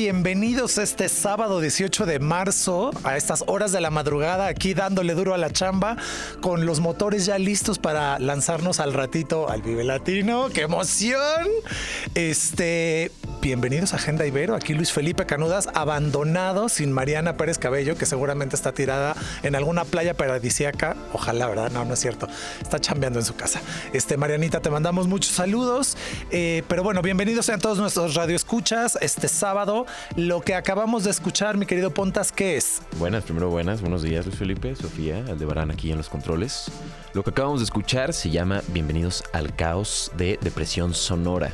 Bienvenidos este sábado 18 de marzo a estas horas de la madrugada aquí dándole duro a la chamba con los motores ya listos para lanzarnos al ratito al Vive Latino. ¡Qué emoción! Este, bienvenidos a Agenda Ibero, aquí Luis Felipe Canudas abandonado sin Mariana Pérez Cabello que seguramente está tirada en alguna playa paradisíaca. Ojalá, ¿verdad? No, no es cierto. Está chambeando en su casa. Este, Marianita, te mandamos muchos saludos. Eh, pero bueno, bienvenidos sean todos nuestros radioescuchas este sábado. Lo que acabamos de escuchar, mi querido Pontas, ¿qué es? Buenas, primero buenas, buenos días Luis Felipe, Sofía, Aldebarán aquí en los controles. Lo que acabamos de escuchar se llama Bienvenidos al caos de Depresión Sonora.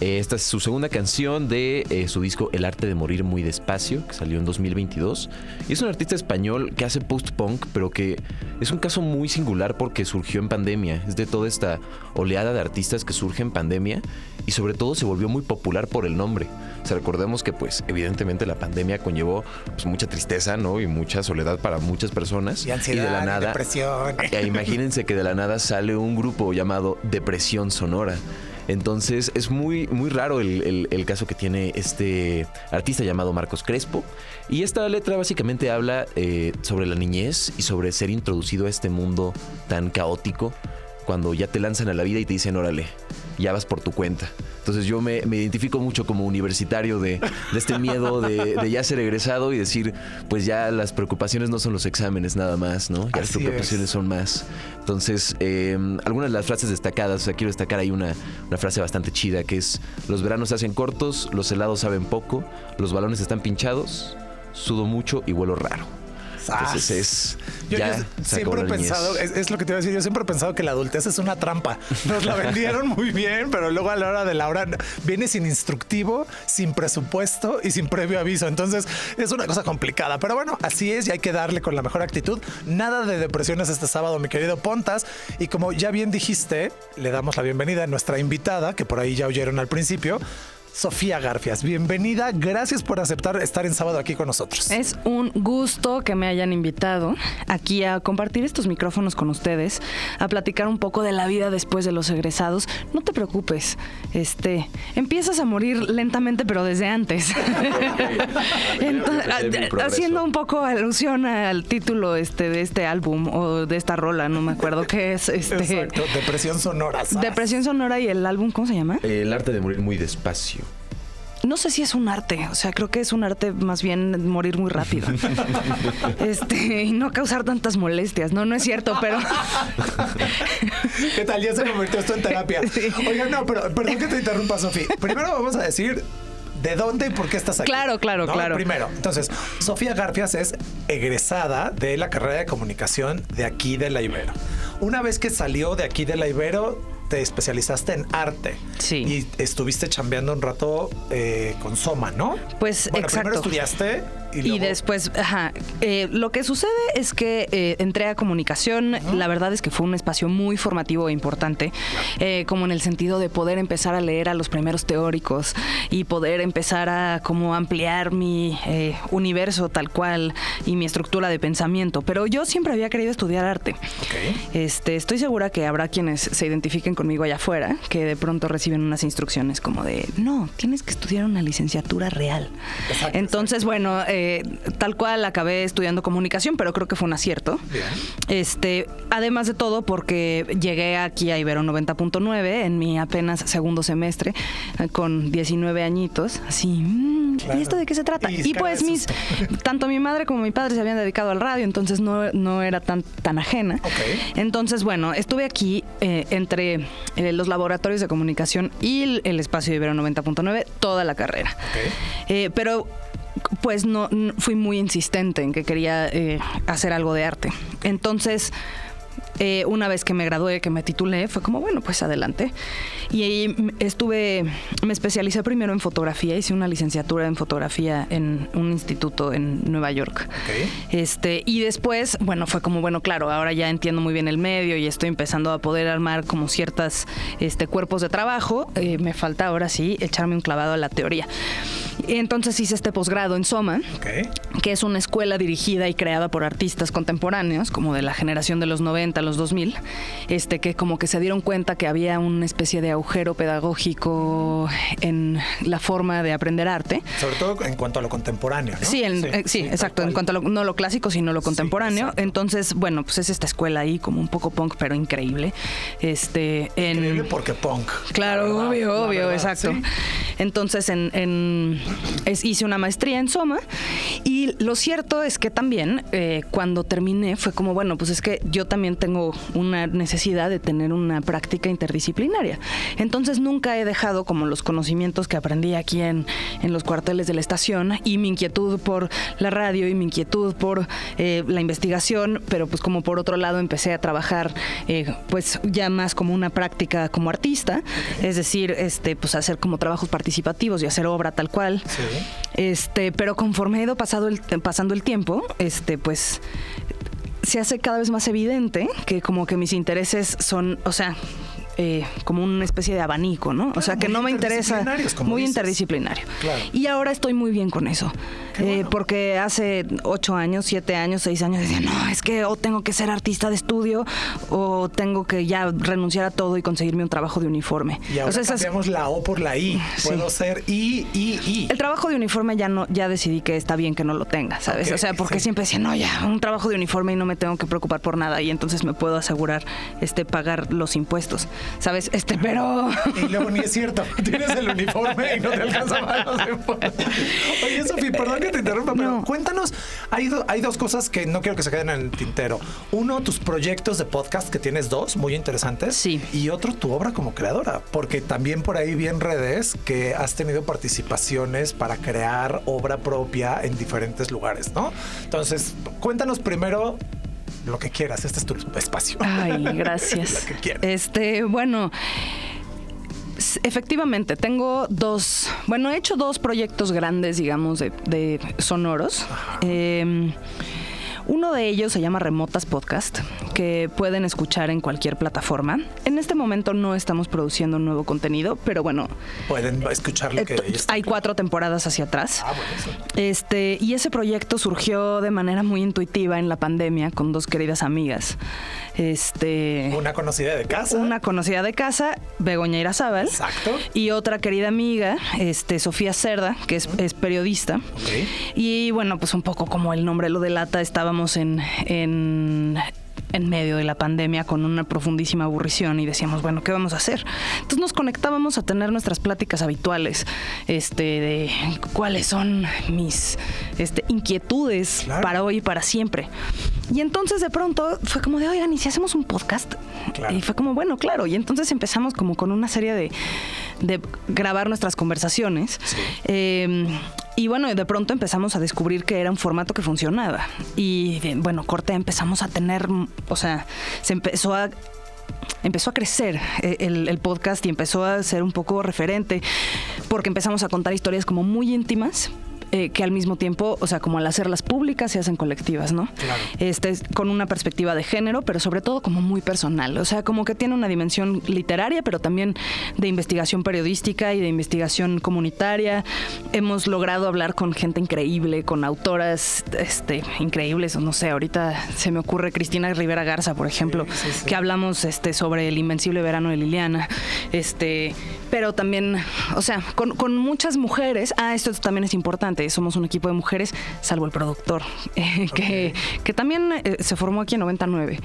Eh, Esta es su segunda canción de eh, su disco El arte de morir muy despacio, que salió en 2022. Y es un artista español que hace post-punk, pero que es un caso muy singular porque surgió en pandemia. Es de toda esta oleada de artistas que surge en pandemia y sobre todo se volvió muy popular por el nombre. O sea, recordemos que pues evidentemente la pandemia conllevó pues, mucha tristeza, ¿no? Y mucha soledad para muchas personas. Y ansiedad, de la y nada... depresión. Imagínense que de la nada sale un grupo llamado Depresión Sonora. Entonces es muy, muy raro el, el- caso que tiene este artista llamado Marcos Crespo. Y esta letra básicamente habla eh, sobre la niñez y sobre ser introducido a este mundo tan caótico cuando ya te lanzan a la vida y te dicen, órale, ya vas por tu cuenta. Entonces yo me, me identifico mucho como universitario de, de este miedo de, de ya ser egresado y decir, pues ya las preocupaciones no son los exámenes nada más, ¿no? Ya las preocupaciones es. son más. Entonces, eh, algunas de las frases destacadas, o sea, quiero destacar ahí una, una frase bastante chida que es, los veranos se hacen cortos, los helados saben poco, los balones están pinchados, sudo mucho y huelo raro. Entonces es... Yo, ya yo siempre he pensado, es, es lo que te iba a decir, yo siempre he pensado que la adultez es una trampa. Nos la vendieron muy bien, pero luego a la hora de la hora viene sin instructivo, sin presupuesto y sin previo aviso. Entonces es una cosa complicada. Pero bueno, así es y hay que darle con la mejor actitud. Nada de depresiones este sábado, mi querido Pontas. Y como ya bien dijiste, le damos la bienvenida a nuestra invitada, que por ahí ya oyeron al principio. Sofía Garfias, bienvenida. Gracias por aceptar estar en sábado aquí con nosotros. Es un gusto que me hayan invitado aquí a compartir estos micrófonos con ustedes, a platicar un poco de la vida después de los egresados. No te preocupes, este, empiezas a morir lentamente, pero desde antes. Entonces, haciendo un poco alusión al título este de este álbum o de esta rola, no me acuerdo qué es, este, Exacto, depresión sonora. ¿sabes? Depresión sonora y el álbum, ¿cómo se llama? El arte de morir muy despacio. No sé si es un arte, o sea, creo que es un arte más bien morir muy rápido. este, y no causar tantas molestias. No, no es cierto, pero ¿Qué tal? Ya se convirtió esto en terapia. Sí. Oiga, no, pero perdón que te interrumpa, Sofía. Primero vamos a decir de dónde y por qué estás aquí. Claro, claro, ¿no? claro. Primero, entonces, Sofía Garfias es egresada de la carrera de comunicación de aquí de la Ibero. Una vez que salió de aquí de la Ibero, te especializaste en arte. Sí. Y estuviste chambeando un rato eh, con Soma, ¿no? Pues, bueno, primero estudiaste y, Y, luego... después, ajá, eh, lo que sucede es que eh, entré a comunicación, la verdad es que fue un espacio muy formativo e importante, eh, como en el sentido de poder empezar a leer a los primeros teóricos y poder empezar a como ampliar mi eh, universo tal cual y mi estructura de pensamiento. Pero yo siempre había querido estudiar arte. Ok. Este, estoy segura que habrá quienes se identifiquen conmigo allá afuera, que de pronto reciben unas instrucciones como de, no, tienes que estudiar una licenciatura real. Exacto, Entonces, bueno, eh, tal cual acabé estudiando comunicación, pero creo que fue un acierto. Bien. Este, además de todo, porque llegué aquí a Ibero 90.9 en mi apenas segundo semestre, eh, con 19 añitos, así, mm, Claro. ¿y esto de qué se trata? Y pues mis, tanto mi madre como mi padre se habían dedicado al radio, entonces no, no era tan, tan ajena. Entonces, bueno, estuve aquí eh, entre eh, los laboratorios de comunicación y el, el espacio de Ibero 90.9 toda la carrera. Eh, pero pues no, no- fui muy insistente en que quería eh, hacer algo de arte. Entonces, Eh, una vez que me gradué, que me titulé, fue como, bueno, pues adelante. Y ahí estuve, me especialicé primero en fotografía, hice una licenciatura en fotografía en un instituto en Nueva York. Este, y después, bueno, fue como, bueno, claro, ahora ya entiendo muy bien el medio y estoy empezando a poder armar como ciertas este, cuerpos de trabajo. Eh, me falta ahora sí echarme un clavado a la teoría. Entonces hice este posgrado en Soma que es una escuela dirigida y creada por artistas contemporáneos, como de la generación de los 90, los 2000, este, que como que se dieron cuenta que había una especie de agujero pedagógico en la forma de aprender arte. Sobre todo en cuanto a lo contemporáneo. ¿no? Sí, en- eh, sí, tal exacto. En cuanto a lo, no lo clásico, sino lo contemporáneo. Entonces, bueno, pues es esta escuela ahí como un poco punk, pero increíble. Este, en, Increíble porque punk. Claro, verdad, obvio, obvio, verdad, exacto. Entonces, en, en- es- hice una maestría en Soma y lo cierto es que también eh, cuando terminé fue como, bueno, pues es que yo también tengo una necesidad de tener una práctica interdisciplinaria. Entonces, nunca he dejado como los conocimientos que aprendí aquí en, en los cuarteles de la estación y mi inquietud por la radio y mi inquietud por eh, la investigación, pero pues como por otro lado empecé a trabajar eh, pues ya más como una práctica como artista, es decir, este pues hacer como trabajos participativos y hacer obra tal cual. Sí. Este, pero conforme ha ido pasado el, pasando el tiempo, este pues se hace cada vez más evidente que como que mis intereses son, o sea, eh, como una especie de abanico, ¿no? o sea, que no me interesa. Muy dices. interdisciplinario. Claro. Y ahora estoy muy bien con eso. Eh, porque hace ocho años, siete años, seis años decía, no, es que o tengo que ser artista de estudio o tengo que ya renunciar a todo y conseguirme un trabajo de uniforme. Y ahora o sea, esas- la O por la I. Sí. Puedo ser I, I, I. el trabajo de uniforme ya no, ya decidí que está bien que no lo tenga, ¿sabes? O sea, porque sí. siempre decía, no, ya, un trabajo de uniforme y no me tengo que preocupar por nada. Y entonces me puedo asegurar este pagar los impuestos. ¿Sabes? Este, pero. Y luego ni es cierto. Tienes el uniforme y no te alcanza los impuestos. Oye, Sofi, perdón que te interrumpa, pero No. cuéntanos. Hay, do- hay dos cosas que no quiero que se queden en el tintero. Uno, tus proyectos de podcast, que tienes dos muy interesantes. Sí. Y otro, tu obra como creadora. Porque también por ahí vi en redes que has tenido participaciones para crear obra propia en diferentes lugares, ¿no? Entonces, cuéntanos primero lo que quieras. Este es tu espacio. Ay, gracias. Lo que quieras. Este, bueno. Efectivamente, tengo dos, bueno, he hecho dos proyectos grandes, digamos, de, de sonoros. Eh, uno de ellos se llama Remotas Podcast, que pueden escuchar en cualquier plataforma. En este momento no estamos produciendo nuevo contenido, pero bueno, Pueden escuchar lo que eh, ellos hay cuatro temporadas hacia atrás. Ah, buenísimo. Este, y ese proyecto surgió de manera muy intuitiva en la pandemia con dos queridas amigas. Este, Una conocida de casa. una conocida de casa, Begoña Irazábal. Exacto. Y otra querida amiga, este, Sofía Cerda, que es, es periodista. Ok. Y bueno, pues un poco como el nombre lo delata, estábamos en, en, en medio de la pandemia con una profundísima aburrición y decíamos, bueno, ¿qué vamos a hacer? Entonces nos conectábamos a tener nuestras pláticas habituales, este, de cuáles son mis este, inquietudes Claro. para hoy y para siempre. Y entonces de pronto fue como de, oigan, ¿y si hacemos un podcast? Claro. Y fue como, bueno, claro. Y entonces empezamos como con una serie de, de grabar nuestras conversaciones. Eh, y bueno, de pronto empezamos a descubrir que era un formato que funcionaba. Y bueno, corte, empezamos a tener, o sea, se empezó a empezó a crecer eh, el, el podcast y empezó a ser un poco referente porque empezamos a contar historias como muy íntimas eh, que al mismo tiempo, o sea, como al hacerlas públicas se hacen colectivas, ¿no? Claro. Este, es con una perspectiva de género, pero sobre todo como muy personal. O sea, como que tiene una dimensión literaria, pero también de investigación periodística y de investigación comunitaria. Hemos logrado hablar con gente increíble, con autoras este, increíbles. No sé, ahorita se me ocurre Cristina Rivera Garza, por ejemplo, sí, sí. que hablamos este, sobre el invencible verano de Liliana. Este, pero también, o sea, con, con muchas mujeres. Ah, esto también es importante. Somos un equipo de mujeres, salvo el productor, eh, que, que también eh, se formó aquí en 99.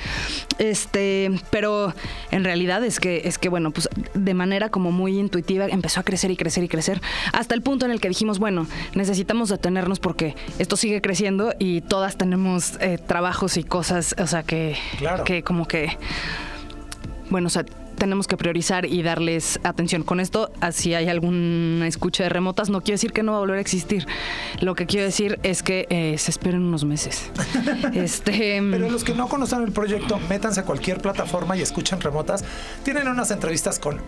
Este, pero en realidad es que, es que, bueno, pues de manera como muy intuitiva empezó a crecer y crecer y crecer. Hasta el punto en el que dijimos, bueno, necesitamos detenernos porque esto sigue creciendo y todas tenemos eh, trabajos y cosas, o sea, que, Claro. que como que bueno, o sea, tenemos que priorizar y darles atención. Con esto, si hay alguna escucha de remotas, no quiero decir que no va a volver a existir. Lo que quiero decir es que eh, se esperen unos meses. este, Pero los que no conocen el proyecto, métanse a cualquier plataforma y escuchen remotas. Tienen unas entrevistas con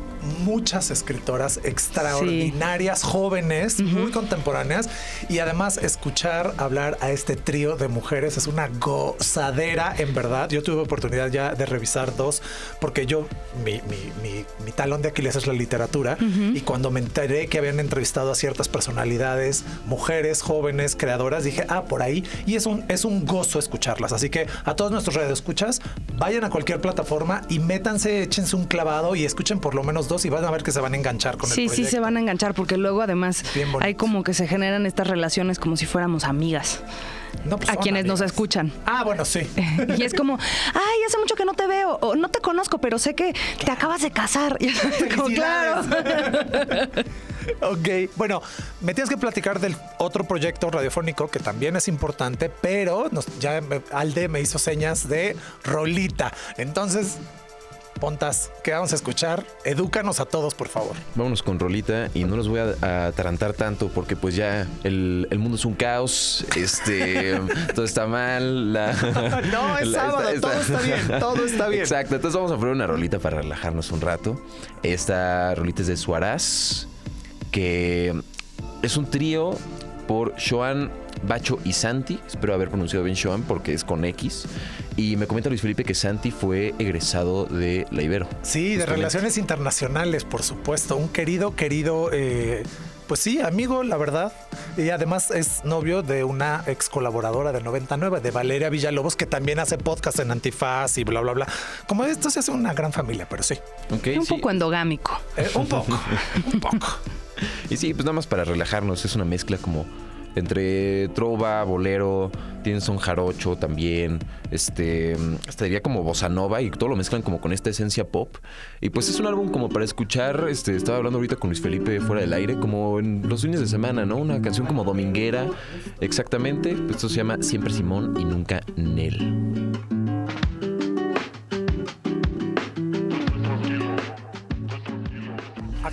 muchas escritoras extraordinarias, jóvenes, muy contemporáneas y además escuchar hablar a este trío de mujeres es una gozadera, en verdad. Yo tuve oportunidad ya de revisar dos porque yo, mi, talón de Aquiles es la literatura y cuando me enteré que habían entrevistado a ciertas personalidades, mujeres, jóvenes, creadoras, dije, ah, por ahí. Y es un, es un gozo escucharlas. Así que a todos nuestros escuchas vayan a cualquier plataforma y métanse, échense un clavado y escuchen por lo menos dos y van a ver que se van a enganchar con sí, el proyecto. Sí, se van a enganchar porque luego además hay como que se generan estas relaciones como si fuéramos amigas. Pues a quienes nos escuchan. Ah, bueno, sí. y es como, ay, hace mucho que no te veo, o no te conozco, pero sé que te acabas de casar. como, claro. ok, bueno, me tienes que platicar del otro proyecto radiofónico que también es importante, pero ya Alde me hizo señas de rolita. Entonces, Pontas, ¿qué vamos a escuchar? Edúcanos a todos, por favor. Vámonos con Rolita y no los voy a atarantar tanto porque pues ya el, mundo es un caos, este, todo está mal. no, es sábado, todo está bien, todo está bien. Exacto, entonces vamos a poner una rolita para relajarnos un rato. Esta rolita es de Suarás, que es un trío por Joan Bacho y Santi. Espero haber pronunciado bien Joan porque es con X. Y me comenta Luis Felipe que Santi fue egresado de la Ibero. Sí, de Relaciones Internacionales, por supuesto. Un querido, querido... Eh, pues sí, amigo, la verdad. Y además es novio de una ex colaboradora de 99, de Valeria Villalobos, que también hace podcast en Antifaz y bla, bla, bla. Como esto se hace una gran familia, pero sí. un poco endogámico. Eh, un poco, un poco. Y sí, pues nada más para relajarnos, es una mezcla como entre trova, bolero, tienen son jarocho también, este, hasta diría como bossa nova y todo lo mezclan como con esta esencia pop. Y pues es un álbum como para escuchar, este, estaba hablando ahorita con Luis Felipe fuera del aire, como en los fines de semana, ¿no? Una canción como dominguera, exactamente. Esto se llama Siempre Simón y Nunca Nel.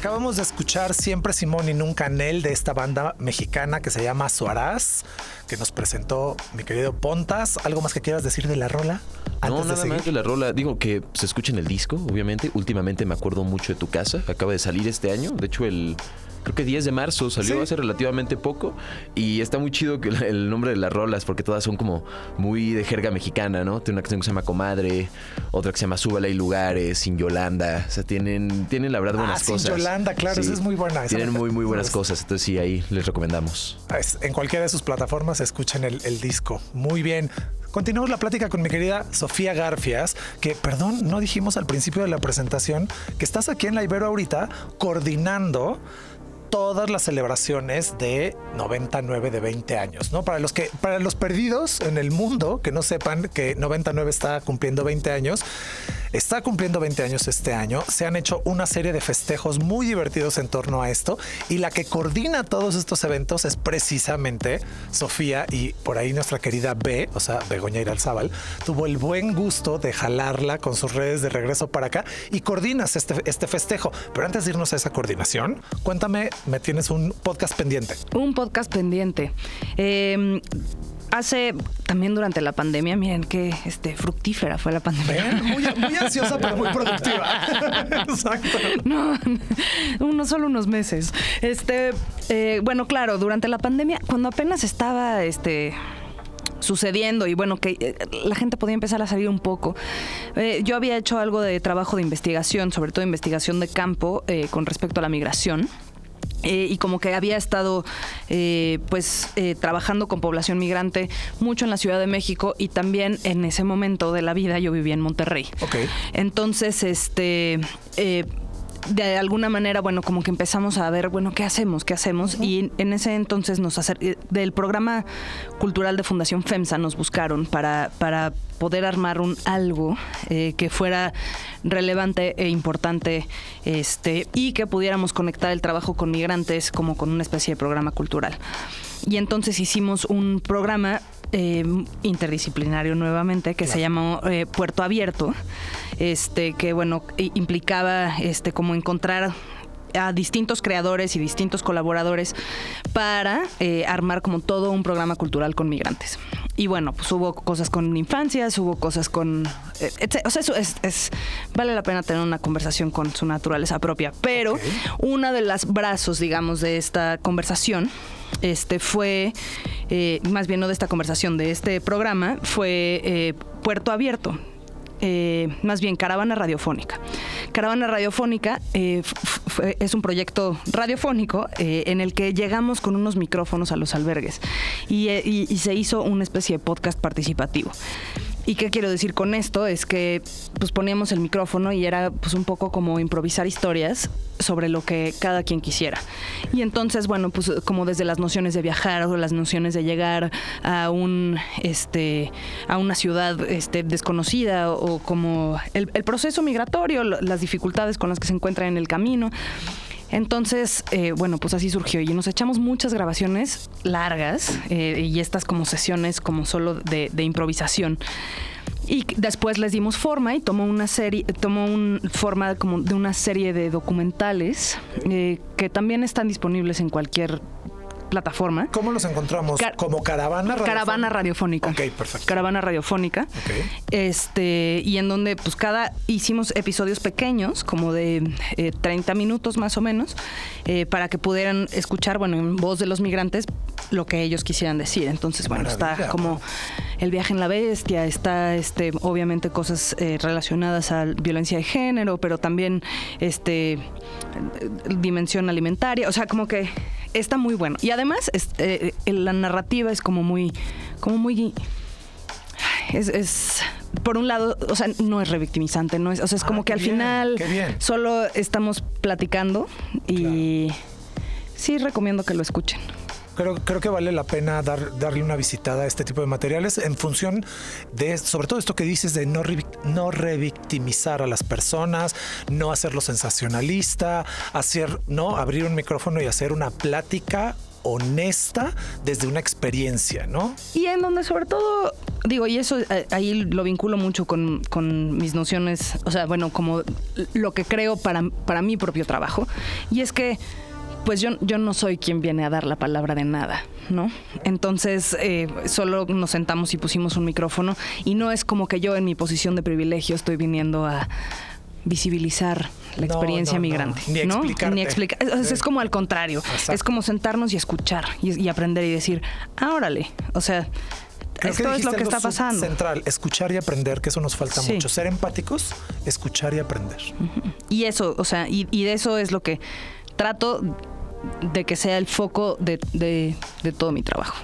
Acabamos de escuchar Siempre Simón y Nunca Nel de esta banda mexicana que se llama Suarás, que nos presentó mi querido Pontas. ¿Algo más que quieras decir de la rola? no, nada más de la rola. Digo que se escucha en el disco, obviamente. Últimamente me acuerdo mucho de tu casa. Acaba de salir este año. De hecho, el creo que 10 de marzo, salió hace relativamente poco y está muy chido que el nombre de las rolas porque todas son como muy de jerga mexicana, ¿no? Tiene una canción que se llama Comadre, otra que se llama Súbala y lugares, Sin Yolanda, o sea, tienen, tienen la verdad buenas ah, cosas. Sin Yolanda, claro, esa es muy buena. Tienen muy, muy buenas cosas, entonces sí, ahí les recomendamos. En cualquiera de sus plataformas escuchen el, el disco. Muy bien. Continuamos la plática con mi querida Sofía Garfias, que, perdón, no dijimos al principio de la presentación que estás aquí en la Ibero ahorita coordinando todas las celebraciones de 99 de 20 años, ¿no? Para los que para los perdidos en el mundo que no sepan que 99 está cumpliendo 20 años, está cumpliendo 20 años este año. Se han hecho una serie de festejos muy divertidos en torno a esto y la que coordina todos estos eventos es precisamente Sofía y por ahí nuestra querida B, o sea, Begoña Iralzábal, tuvo el buen gusto de jalarla con sus redes de regreso para acá y coordinas este, este festejo. Pero antes de irnos a esa coordinación, cuéntame, me tienes un podcast pendiente. Un podcast pendiente. Eh, hace también durante la pandemia, miren qué este, fructífera fue la pandemia. Muy, ansiosa, pero muy productiva. Exacto. No, no solo unos meses. Este, eh, bueno, claro, durante la pandemia, cuando apenas estaba este sucediendo y bueno, que eh, la gente podía empezar a salir un poco. Eh, yo había hecho algo de trabajo de investigación, sobre todo investigación de campo con respecto a la migración. Eh, y como que había estado eh, pues eh, trabajando con población migrante mucho en la Ciudad de México y también en ese momento de la vida yo vivía en Monterrey. Okay. Entonces, este de alguna manera, bueno, como que empezamos a ver, bueno, ¿qué hacemos? ¿Qué hacemos? Y en ese entonces nos acer del programa cultural de Fundación FEMSA nos buscaron para, para poder armar un algo eh, que fuera relevante e importante este, y que pudiéramos conectar el trabajo con migrantes como con una especie de programa cultural. Y entonces hicimos un programa eh, interdisciplinario nuevamente que se llamó eh, Puerto Abierto, este que bueno implicaba este como encontrar a distintos creadores y distintos colaboradores para eh, armar como todo un programa cultural con migrantes. Y bueno, pues hubo cosas con infancias, hubo cosas con... Eh, o sea, eso es, Vale la pena tener una conversación con su naturaleza propia. Pero una de las brazos, digamos, de esta conversación este fue, eh, más bien no de esta conversación, de este programa, fue Puerto Abierto. más bien Caravana Radiofónica. Caravana Radiofónica eh, es un proyecto radiofónico eh, en el que llegamos con unos micrófonos a los albergues y, eh, y se hizo una especie de podcast participativo. ¿Y qué quiero decir con esto? Es que pues poníamos el micrófono y era pues un poco como improvisar historias sobre lo que cada quien quisiera. Y entonces, bueno, pues como desde las nociones de viajar o las nociones de llegar a un este a una ciudad este desconocida o como el, el proceso migratorio, las dificultades con las que se encuentra en el camino. Entonces, eh, bueno, pues así surgió y nos echamos muchas grabaciones largas eh, y estas como sesiones como solo de, improvisación. Y después les dimos forma y tomó una serie, tomó un forma como de una serie de documentales eh, que también están disponibles en cualquier plataforma. ¿Cómo los encontramos? ¿Como caravana radiofónica? Caravana radiofónica. Ok, perfecto. Caravana radiofónica. Este, y en donde pues cada hicimos episodios pequeños, como de 30 eh, minutos más o menos, eh, para que pudieran escuchar, bueno, en voz de los migrantes, lo que ellos quisieran decir. Entonces, bueno, está como el viaje en la bestia, está este, obviamente cosas eh, relacionadas a violencia de género, pero también este dimensión alimentaria. O sea, como que está muy bueno. Y además, eh, la narrativa es como muy, como muy es, por un lado, o sea, no es revictimizante, no es, o sea, es como ah, que al final solo estamos platicando y sí recomiendo que lo escuchen. Creo, creo que vale la pena dar, darle una visitada a este tipo de materiales en función de, sobre todo esto que dices de no, no revictimizar a las personas, no hacerlo sensacionalista, hacer, no, abrir un micrófono y hacer una plática honesta desde una experiencia, ¿no? Y en donde sobre todo, digo, y eso eh, ahí lo vinculo mucho con, con, mis nociones, o sea, bueno, como lo que creo para, para mi propio trabajo, y es que pues yo, yo no soy quien viene a dar la palabra de nada, ¿no? Entonces eh, solo nos sentamos y pusimos un micrófono y no es como que yo en mi posición de privilegio estoy viniendo a visibilizar la experiencia migrante. Ni ¿no? Ni explicar. Es, como al contrario. Es como sentarnos y escuchar y, aprender y decir, ah, órale. O sea, esto es lo que está pasando. Central, escuchar y aprender, que eso nos falta mucho. Ser empáticos, escuchar y aprender. Y eso, o sea, y, y de eso es lo que trato de que sea el foco de, de, todo mi trabajo.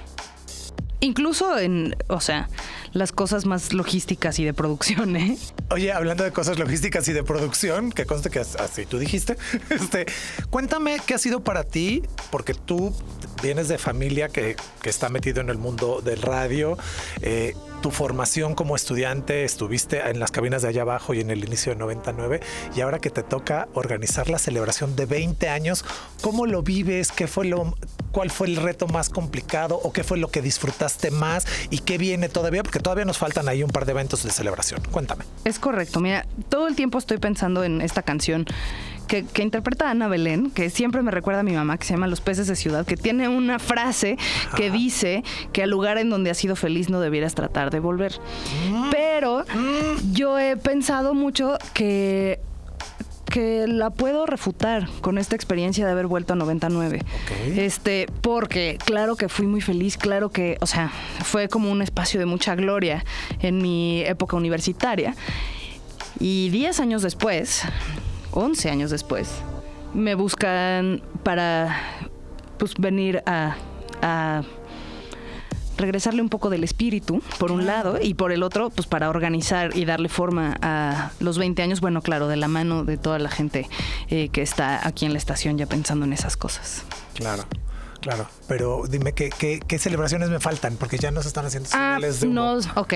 Incluso en, o sea, las cosas más logísticas y de producción, ¿eh? Oye, hablando de cosas logísticas y de producción, que conste que así tú dijiste, este, cuéntame qué ha sido para ti, porque tú vienes de familia que, que está metido en el mundo del radio. Eh, tu formación como estudiante, estuviste en las cabinas de allá abajo y en el inicio de 99, y ahora que te toca organizar la celebración de 20 años, ¿cómo lo vives? ¿Qué fue lo, ¿Cuál fue el reto más complicado o qué fue lo que disfrutaste más y qué viene todavía? Porque todavía nos faltan ahí un par de eventos de celebración. Cuéntame. Es correcto, mira, todo el tiempo estoy pensando en esta canción que, interpreta Ana Belén, que siempre me recuerda a mi mamá, que se llama Los peces de ciudad, que tiene una frase que dice que al lugar en donde has sido feliz no debieras tratar de volver. Mm. Pero mm. yo he pensado mucho que que la puedo refutar con esta experiencia de haber vuelto a 99. Este, porque claro que fui muy feliz, claro que, o sea, fue como un espacio de mucha gloria en mi época universitaria. Y 10 años después, 11 años después, me buscan para pues, venir a, regresarle un poco del espíritu, por un lado, y por el otro, pues para organizar y darle forma a los 20 años, bueno, claro, de la mano de toda la gente eh, que está aquí en la estación ya pensando en esas cosas. Claro. Claro. Pero dime qué, qué, qué celebraciones me faltan, porque ya nos están haciendo Ah, señales de humo. no, ok.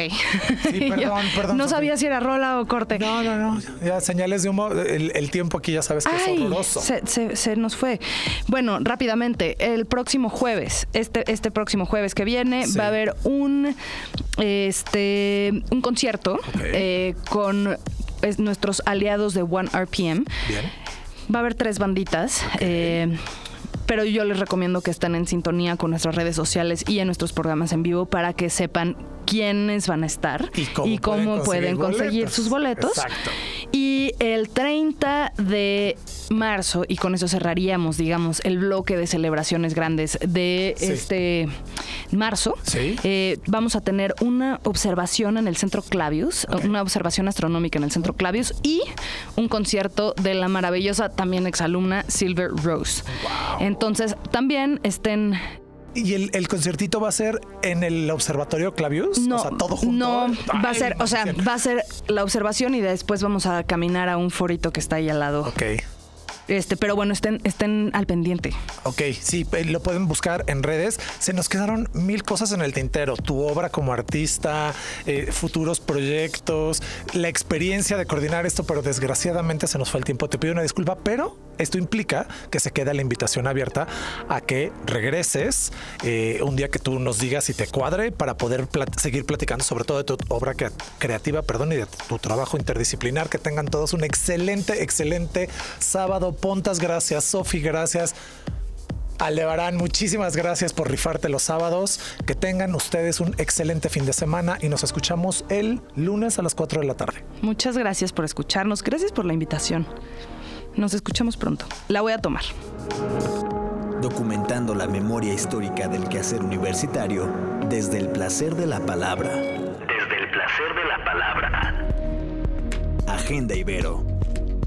Sí, perdón, perdón, No sabía si era rola o corte. No, no, no. Ya señales de humo. El, el tiempo aquí ya sabes que es horroroso. se, se- se nos fue. Bueno, rápidamente, el próximo jueves, este, este próximo jueves que viene, Sí. va a haber un, este, un concierto eh, con nuestros aliados de One RPM. Bien. Va a haber tres banditas. eh, pero yo les recomiendo que estén en sintonía con nuestras redes sociales y en nuestros programas en vivo para que sepan quiénes van a estar Y cómo pueden pueden conseguir conseguir boletos. sus boletos. Exacto. Y el 30 de marzo, y con eso cerraríamos, digamos, el bloque de celebraciones grandes de Sí. este marzo, Sí. eh, vamos a tener una observación en el Centro Clavius, una observación astronómica en el Centro Clavius y un concierto de la maravillosa también exalumna Silver Rose. Entonces, también estén ¿Y el, el conciertito va a ser en el observatorio Clavius? No, o sea, todo junto. no, va a ser, o sea, va a ser la observación y después vamos a caminar a un forito que está ahí al lado. Ok. Este, pero bueno, estén, estén al pendiente. Ok, sí, lo pueden buscar en redes. Se nos quedaron mil cosas en el tintero. Tu obra como artista, eh, futuros proyectos, la experiencia de coordinar esto, pero desgraciadamente se nos fue el tiempo. Te pido una disculpa, pero esto implica que se queda la invitación abierta a que regreses eh, un día que tú nos digas si te cuadre para poder seguir platicando sobre todo de tu obra crea- creativa, perdón, y de tu trabajo interdisciplinar. Que tengan todos un excelente, excelente sábado. Pontas, gracias. Sofi, gracias. Aldebarán, muchísimas gracias por rifarte los sábados. Que tengan ustedes un excelente fin de semana y nos escuchamos el lunes a las 4 de la tarde. Muchas gracias por escucharnos. Gracias por la invitación. Nos escuchamos pronto. La voy a tomar. Documentando la memoria histórica del quehacer universitario desde el placer de la palabra. Desde el placer de la palabra. Agenda Ibero.